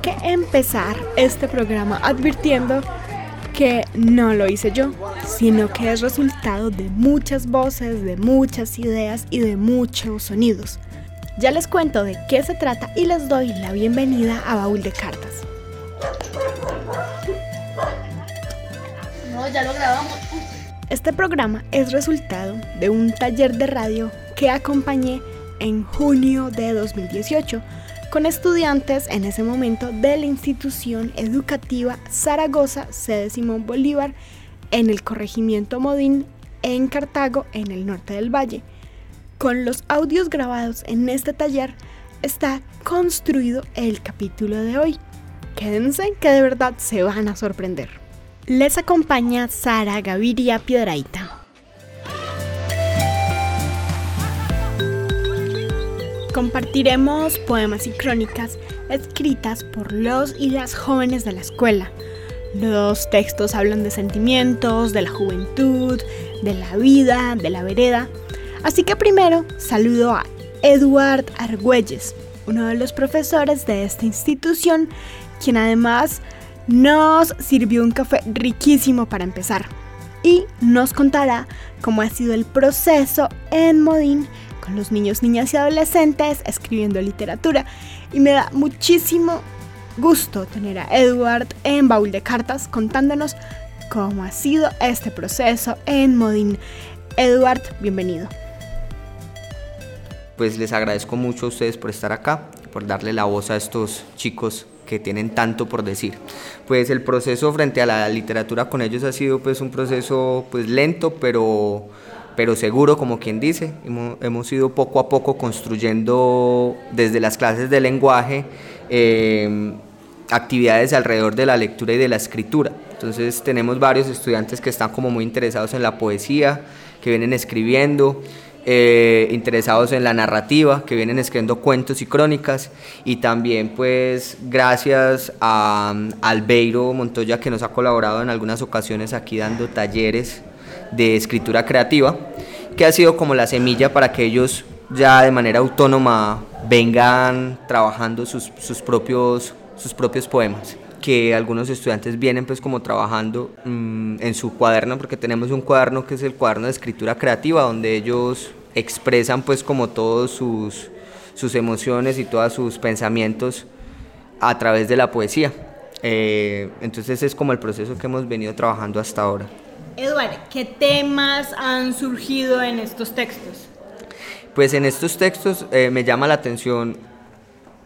que empezar este programa advirtiendo que no lo hice yo, sino que es resultado de muchas voces, de muchas ideas y de muchos sonidos. Ya les cuento de qué se trata y les doy la bienvenida a Baúl de Cartas. No, ya lo grabamos. Este programa es resultado de un taller de radio que acompañé en junio de 2018 con estudiantes en ese momento de la institución educativa Zaragoza, sede Simón Bolívar, en el corregimiento Modín, en Cartago, en el norte del valle. Con los audios grabados en este taller está construido el capítulo de hoy. Quédense que de verdad se van a sorprender. Les acompaña Sara Gaviria Piedraita. Compartiremos poemas y crónicas escritas por los y las jóvenes de la escuela. Los textos hablan de sentimientos, de la juventud, de la vida, de la vereda. Así que primero saludo a Eduard Argüelles, uno de los profesores de esta institución, quien además nos sirvió un café riquísimo para empezar y nos contará cómo ha sido el proceso en Modín los niños, niñas y adolescentes escribiendo literatura. Y me da muchísimo gusto tener a Edward en Baúl de Cartas contándonos cómo ha sido este proceso en Modín. Edward, bienvenido. Pues les agradezco mucho a ustedes por estar acá, por darle la voz a estos chicos que tienen tanto por decir. Pues el proceso frente a la literatura con ellos ha sido pues un proceso pues lento, pero pero seguro, como quien dice. Hemos, ido poco a poco construyendo desde las clases de lenguaje em, actividades alrededor de la lectura y de la escritura. Entonces tenemos varios estudiantes que están como muy interesados en la poesía, que vienen escribiendo. Eh, interesados en la narrativa, que vienen escribiendo cuentos y crónicas, y también pues gracias a, a Albeiro Montoya que nos ha colaborado en algunas ocasiones aquí dando talleres de escritura creativa, que ha sido como la semilla para que ellos ya de manera autónoma vengan trabajando sus, propios, sus propios poemas que algunos estudiantes vienen pues como trabajando mm, en su cuaderno porque tenemos un cuaderno que es el cuaderno de escritura creativa donde ellos expresan pues como todos sus, sus emociones y todos sus pensamientos a través de la poesía. Eh, entonces es como el proceso que hemos venido trabajando hasta ahora. Eduardo, ¿qué temas han surgido en estos textos? Pues en estos textos eh, me llama la atención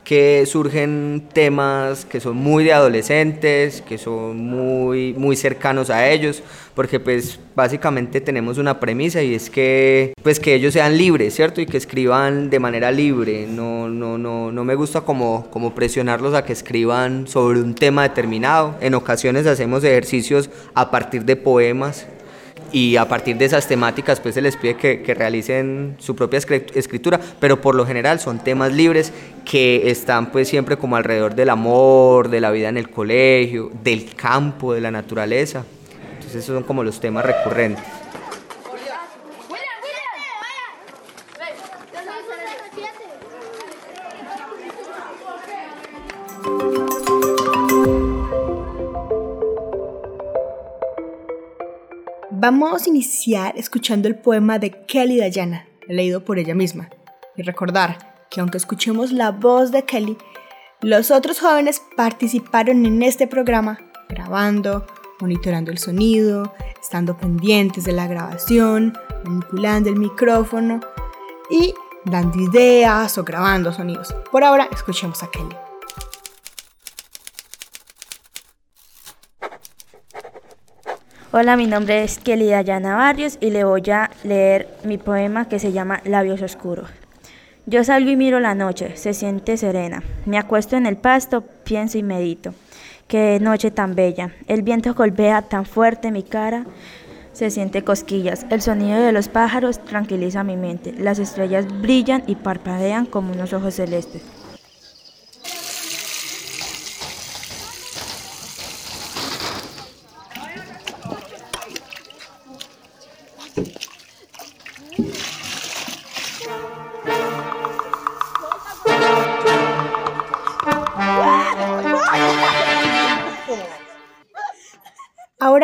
que surgen temas que son muy de adolescentes, que son muy, muy cercanos a ellos, porque pues básicamente tenemos una premisa y es que pues que ellos sean libres, ¿cierto? Y que escriban de manera libre, no, no, no, no me gusta como, como presionarlos a que escriban sobre un tema determinado, en ocasiones hacemos ejercicios a partir de poemas y a partir de esas temáticas pues se les pide que, realicen su propia escritura, pero por lo general son temas libres que están pues siempre como alrededor del amor, de la vida en el colegio, del campo, de la naturaleza. Entonces esos son como los temas recurrentes. Vamos a iniciar escuchando el poema de Kelly Dayana, leído por ella misma. Y recordar que aunque escuchemos la voz de Kelly, los otros jóvenes participaron en este programa grabando, monitorando el sonido, estando pendientes de la grabación, manipulando el micrófono y dando ideas o grabando sonidos. Por ahora, escuchemos a Kelly. Hola, mi nombre es Kelly Dayana Barrios y le voy a leer mi poema que se llama Labios Oscuros. Yo salgo y miro la noche, se siente serena. Me acuesto en el pasto, pienso y medito. Qué noche tan bella. El viento golpea tan fuerte mi cara, se siente cosquillas. El sonido de los pájaros tranquiliza mi mente. Las estrellas brillan y parpadean como unos ojos celestes.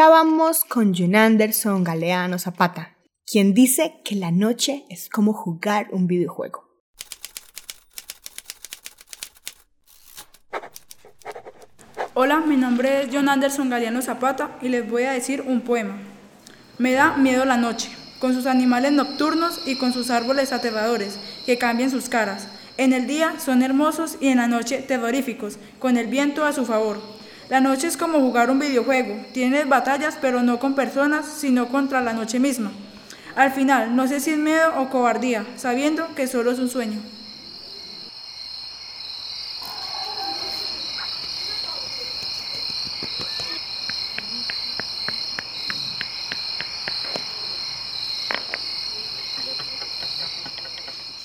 Ahora vamos con John Anderson Galeano Zapata, quien dice que la noche es como jugar un videojuego. Hola, mi nombre es John Anderson Galeano Zapata y les voy a decir un poema. Me da miedo la noche, con sus animales nocturnos y con sus árboles aterradores que cambian sus caras. En el día son hermosos y en la noche terroríficos, con el viento a su favor. La noche es como jugar un videojuego, tienes batallas pero no con personas, sino contra la noche misma. Al final, no sé si es miedo o cobardía, sabiendo que solo es un sueño.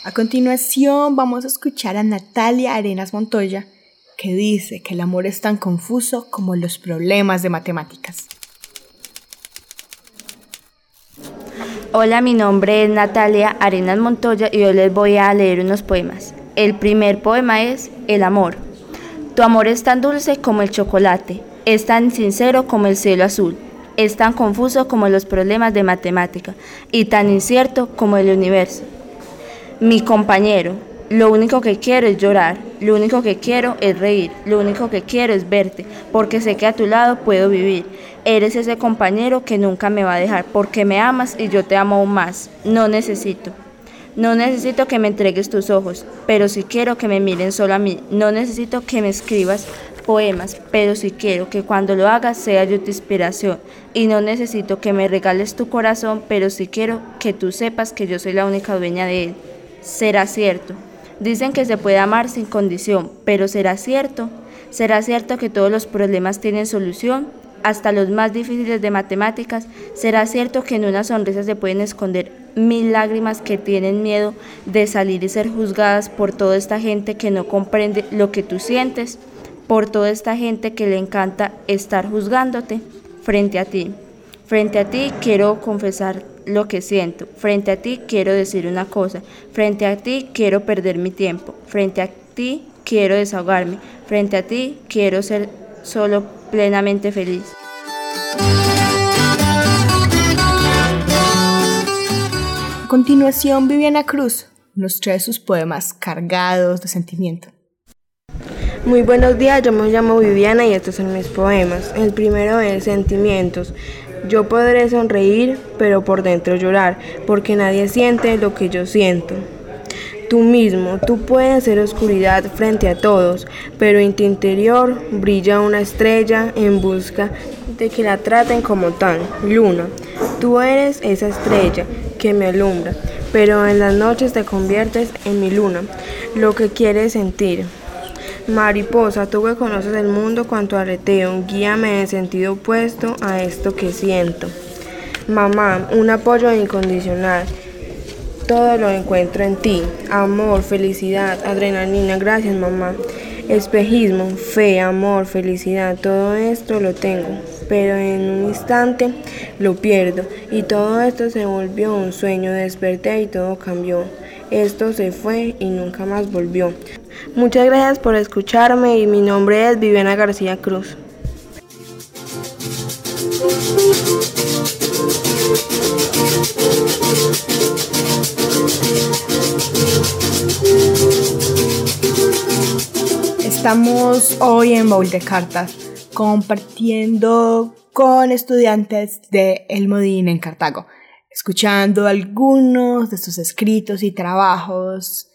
A continuación vamos a escuchar a Natalia Arenas Montoya, que dice que el amor es tan confuso como los problemas de matemáticas. Hola, mi nombre es Natalia Arenas Montoya y hoy les voy a leer unos poemas. El primer poema es El amor. Tu amor es tan dulce como el chocolate, es tan sincero como el cielo azul, es tan confuso como los problemas de matemática y tan incierto como el universo. Mi compañero, lo único que quiero es llorar, lo único que quiero es reír, lo único que quiero es verte, porque sé que a tu lado puedo vivir. Eres ese compañero que nunca me va a dejar, porque me amas y yo te amo aún más. No necesito. No necesito que me entregues tus ojos, pero sí quiero que me miren solo a mí. No necesito que me escribas poemas, pero sí quiero que cuando lo hagas sea yo tu inspiración. Y no necesito que me regales tu corazón, pero sí quiero que tú sepas que yo soy la única dueña de él será cierto. Dicen que se puede amar sin condición, pero ¿será cierto? ¿Será cierto que todos los problemas tienen solución? Hasta los más difíciles de matemáticas, ¿será cierto que en una sonrisa se pueden esconder mil lágrimas que tienen miedo de salir y ser juzgadas por toda esta gente que no comprende lo que tú sientes? Por toda esta gente que le encanta estar juzgándote frente a ti. Frente a ti quiero confesar lo que siento. Frente a ti quiero decir una cosa. Frente a ti quiero perder mi tiempo. Frente a ti quiero desahogarme. Frente a ti quiero ser solo plenamente feliz. A continuación, Viviana Cruz nos trae sus poemas cargados de sentimiento. Muy buenos días, yo me llamo Viviana y estos son mis poemas. El primero es Sentimientos. Yo podré sonreír, pero por dentro llorar, porque nadie siente lo que yo siento. Tú mismo, tú puedes ser oscuridad frente a todos, pero en tu interior brilla una estrella en busca de que la traten como tal, luna. Tú eres esa estrella que me alumbra, pero en las noches te conviertes en mi luna, lo que quieres sentir. Mariposa, tú que conoces el mundo cuanto aleteo, guíame en sentido opuesto a esto que siento. Mamá, un apoyo incondicional. Todo lo encuentro en ti. Amor, felicidad, adrenalina. Gracias, mamá. Espejismo, fe, amor, felicidad. Todo esto lo tengo. Pero en un instante lo pierdo. Y todo esto se volvió un sueño. Desperté y todo cambió. Esto se fue y nunca más volvió. Muchas gracias por escucharme y mi nombre es Viviana García Cruz. Estamos hoy en Baúl de Cartas compartiendo con estudiantes de El Modín en Cartago, escuchando algunos de sus escritos y trabajos.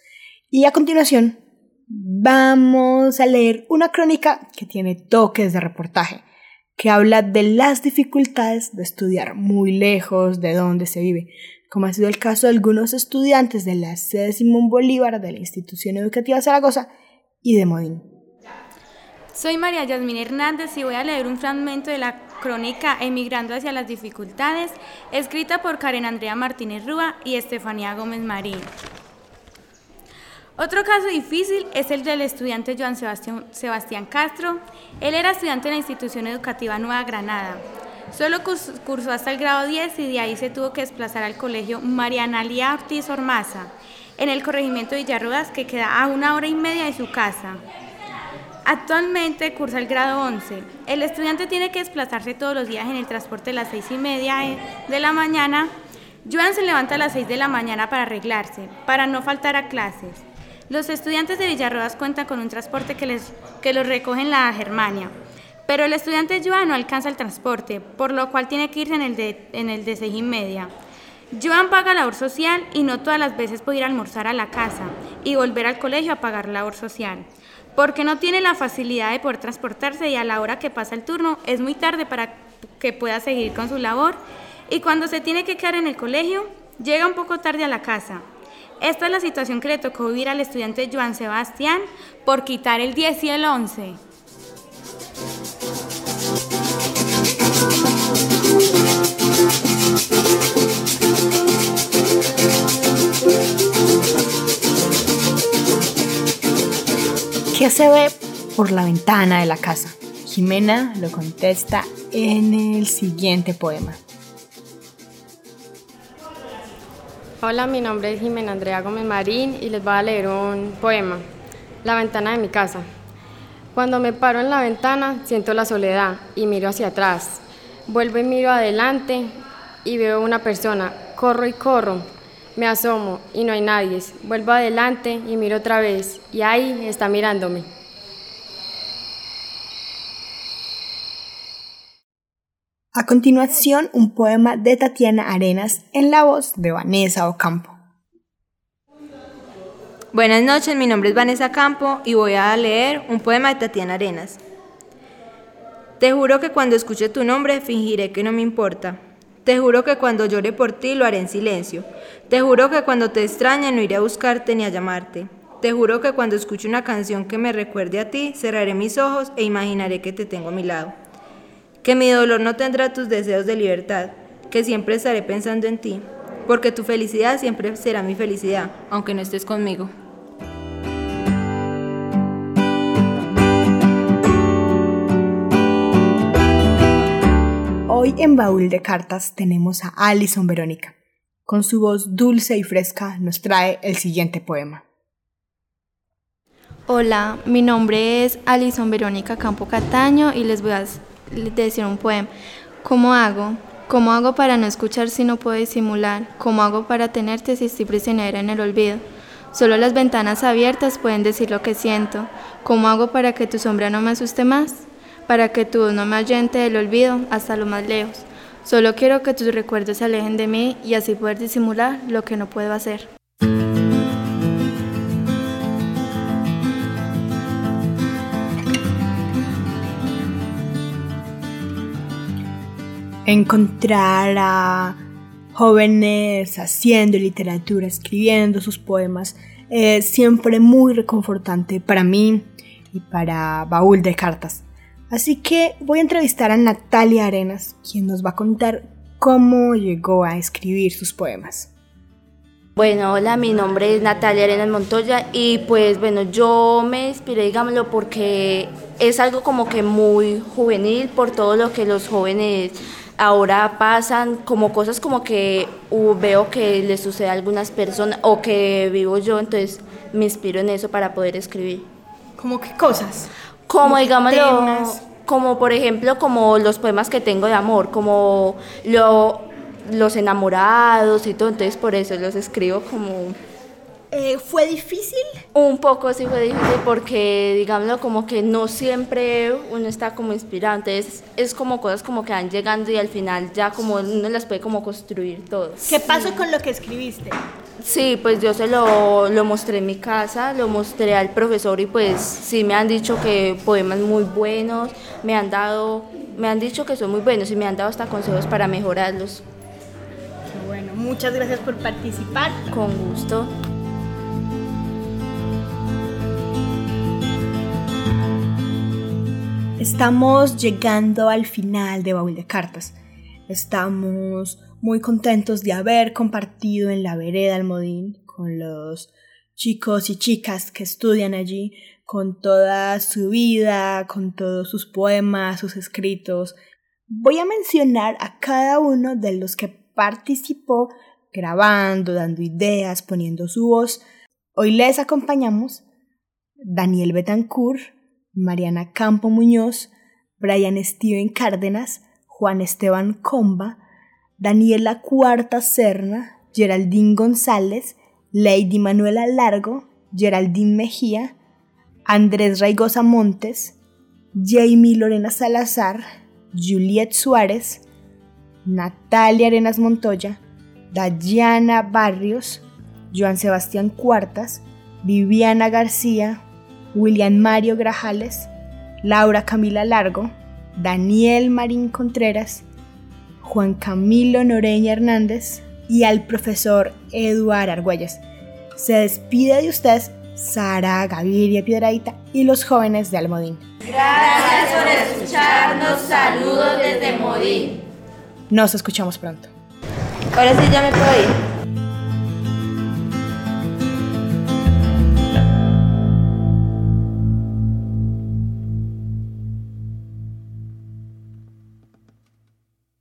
Y a continuación vamos a leer una crónica que tiene toques de reportaje, que habla de las dificultades de estudiar muy lejos de donde se vive, como ha sido el caso de algunos estudiantes de la sede Simón Bolívar de la Institución Educativa Zaragoza y de Modín. Soy María Yasmín Hernández y voy a leer un fragmento de la crónica Emigrando hacia las dificultades, escrita por Karen Andrea Martínez Rúa y Estefanía Gómez Marín. Otro caso difícil es el del estudiante Joan Sebastián, Castro. Él era estudiante en la institución educativa Nueva Granada. Solo cursó hasta el grado 10 y de ahí se tuvo que desplazar al colegio Mariana Lía Ortiz Ormaza, en el corregimiento de Villarrodas, que queda a una hora y media de su casa. Actualmente cursa el grado 11. El estudiante tiene que desplazarse todos los días en el transporte a las 6 y media de la mañana. Joan se levanta a las 6 de la mañana para arreglarse, para no faltar a clases. Los estudiantes de Villarrodas cuentan con un transporte que, les, que los recoge en la Germania, pero el estudiante Joan no alcanza el transporte, por lo cual tiene que irse en el de, en el de 6 y media. Joan paga labor social y no todas las veces puede ir a almorzar a la casa y volver al colegio a pagar labor social porque no tiene la facilidad de poder transportarse y a la hora que pasa el turno es muy tarde para que pueda seguir con su labor y cuando se tiene que quedar en el colegio llega un poco tarde a la casa. Esta es la situación que le tocó vivir al estudiante Joan Sebastián por quitar el 10 y el 11. ¿Qué se ve por la ventana de la casa? Jimena lo contesta en el siguiente poema. Hola, mi nombre es Jimena Andrea Gómez Marín y les voy a leer un poema, La ventana de mi casa. Cuando me paro en la ventana siento la soledad y miro hacia atrás. Vuelvo y miro adelante y veo una persona. Corro y corro, me asomo y no hay nadie. Vuelvo adelante y miro otra vez y ahí está mirándome. A continuación, un poema de Tatiana Arenas en la voz de Vanessa Ocampo. Buenas noches, mi nombre es Vanessa Campo y voy a leer un poema de Tatiana Arenas. Te juro que cuando escuche tu nombre fingiré que no me importa. Te juro que cuando llore por ti lo haré en silencio. Te juro que cuando te extrañe no iré a buscarte ni a llamarte. Te juro que cuando escuche una canción que me recuerde a ti, cerraré mis ojos e imaginaré que te tengo a mi lado. Que mi dolor no tendrá tus deseos de libertad, que siempre estaré pensando en ti, porque tu felicidad siempre será mi felicidad, aunque no estés conmigo. Hoy en Baúl de Cartas tenemos a Alison Verónica con su voz dulce y fresca, nos trae el siguiente poema. Hola, mi nombre es Alison Verónica Campo Cataño y les voy a decir un poema. ¿Cómo hago? ¿Cómo hago para no escuchar si no puedo disimular? ¿Cómo hago para tenerte si estoy prisionera en el olvido? Solo las ventanas abiertas pueden decir lo que siento. ¿Cómo hago para que tu sombra no me asuste más? Para que tu voz no me ahuyente del olvido hasta lo más lejos. Solo quiero que tus recuerdos se alejen de mí y así poder disimular lo que no puedo hacer. Encontrar a jóvenes haciendo literatura, escribiendo sus poemas, es siempre muy reconfortante para mí y para Baúl de Cartas. Así que voy a entrevistar a Natalia Arenas, quien nos va a contar cómo llegó a escribir sus poemas. Bueno, hola, mi nombre es Natalia Arenas Montoya y pues bueno, yo me inspiré, digámoslo, porque es algo como que muy juvenil por todo lo que los jóvenes ahora pasan, como cosas como que uh, veo que les sucede a algunas personas o que vivo yo, entonces me inspiro en eso para poder escribir. ¿Cómo qué cosas? Como, digámoslo, como por ejemplo, como los poemas que tengo de amor, como lo, los enamorados y todo, entonces por eso los escribo como... Eh, ¿Fue difícil? Un poco sí fue difícil porque, digámoslo, como que no siempre uno está como inspirado, entonces es como cosas como que van llegando y al final ya como uno las puede como construir todo. ¿Qué pasó con lo que escribiste? Sí, pues yo se lo, lo, mostré en mi casa, lo mostré al profesor y pues sí me han dicho que poemas muy buenos, me han dado, me han dicho que son muy buenos y me han dado hasta consejos para mejorarlos. Qué bueno, muchas gracias por participar. Con gusto. Estamos llegando al final de Baúl de Cartas. Estamos muy contentos de haber compartido en la vereda Almodín con los chicos y chicas que estudian allí, con toda su vida, con todos sus poemas, sus escritos. Voy a mencionar a cada uno de los que participó grabando, dando ideas, poniendo su voz. Hoy les acompañamos Daniel Betancourt, Mariana Campo Muñoz, Brian Steven Cárdenas, Juan Esteban Comba, Daniela Cuarta Serna, Geraldine González, Lady Manuela Largo, Geraldine Mejía, Andrés Raigosa Montes, Jamie Lorena Salazar, Juliet Suárez, Natalia Arenas Montoya, Dayana Barrios, Joan Sebastián Cuartas, Viviana García, William Mario Grajales, Laura Camila Largo, Daniel Marín Contreras, Juan Camilo Noreña Hernández y al profesor Eduardo Argüelles. Se despide de ustedes Sara Gaviria Piedradita y los jóvenes de Almodín. Gracias por escucharnos. Saludos desde Modín. Nos escuchamos pronto. Ahora sí ya me puedo ir.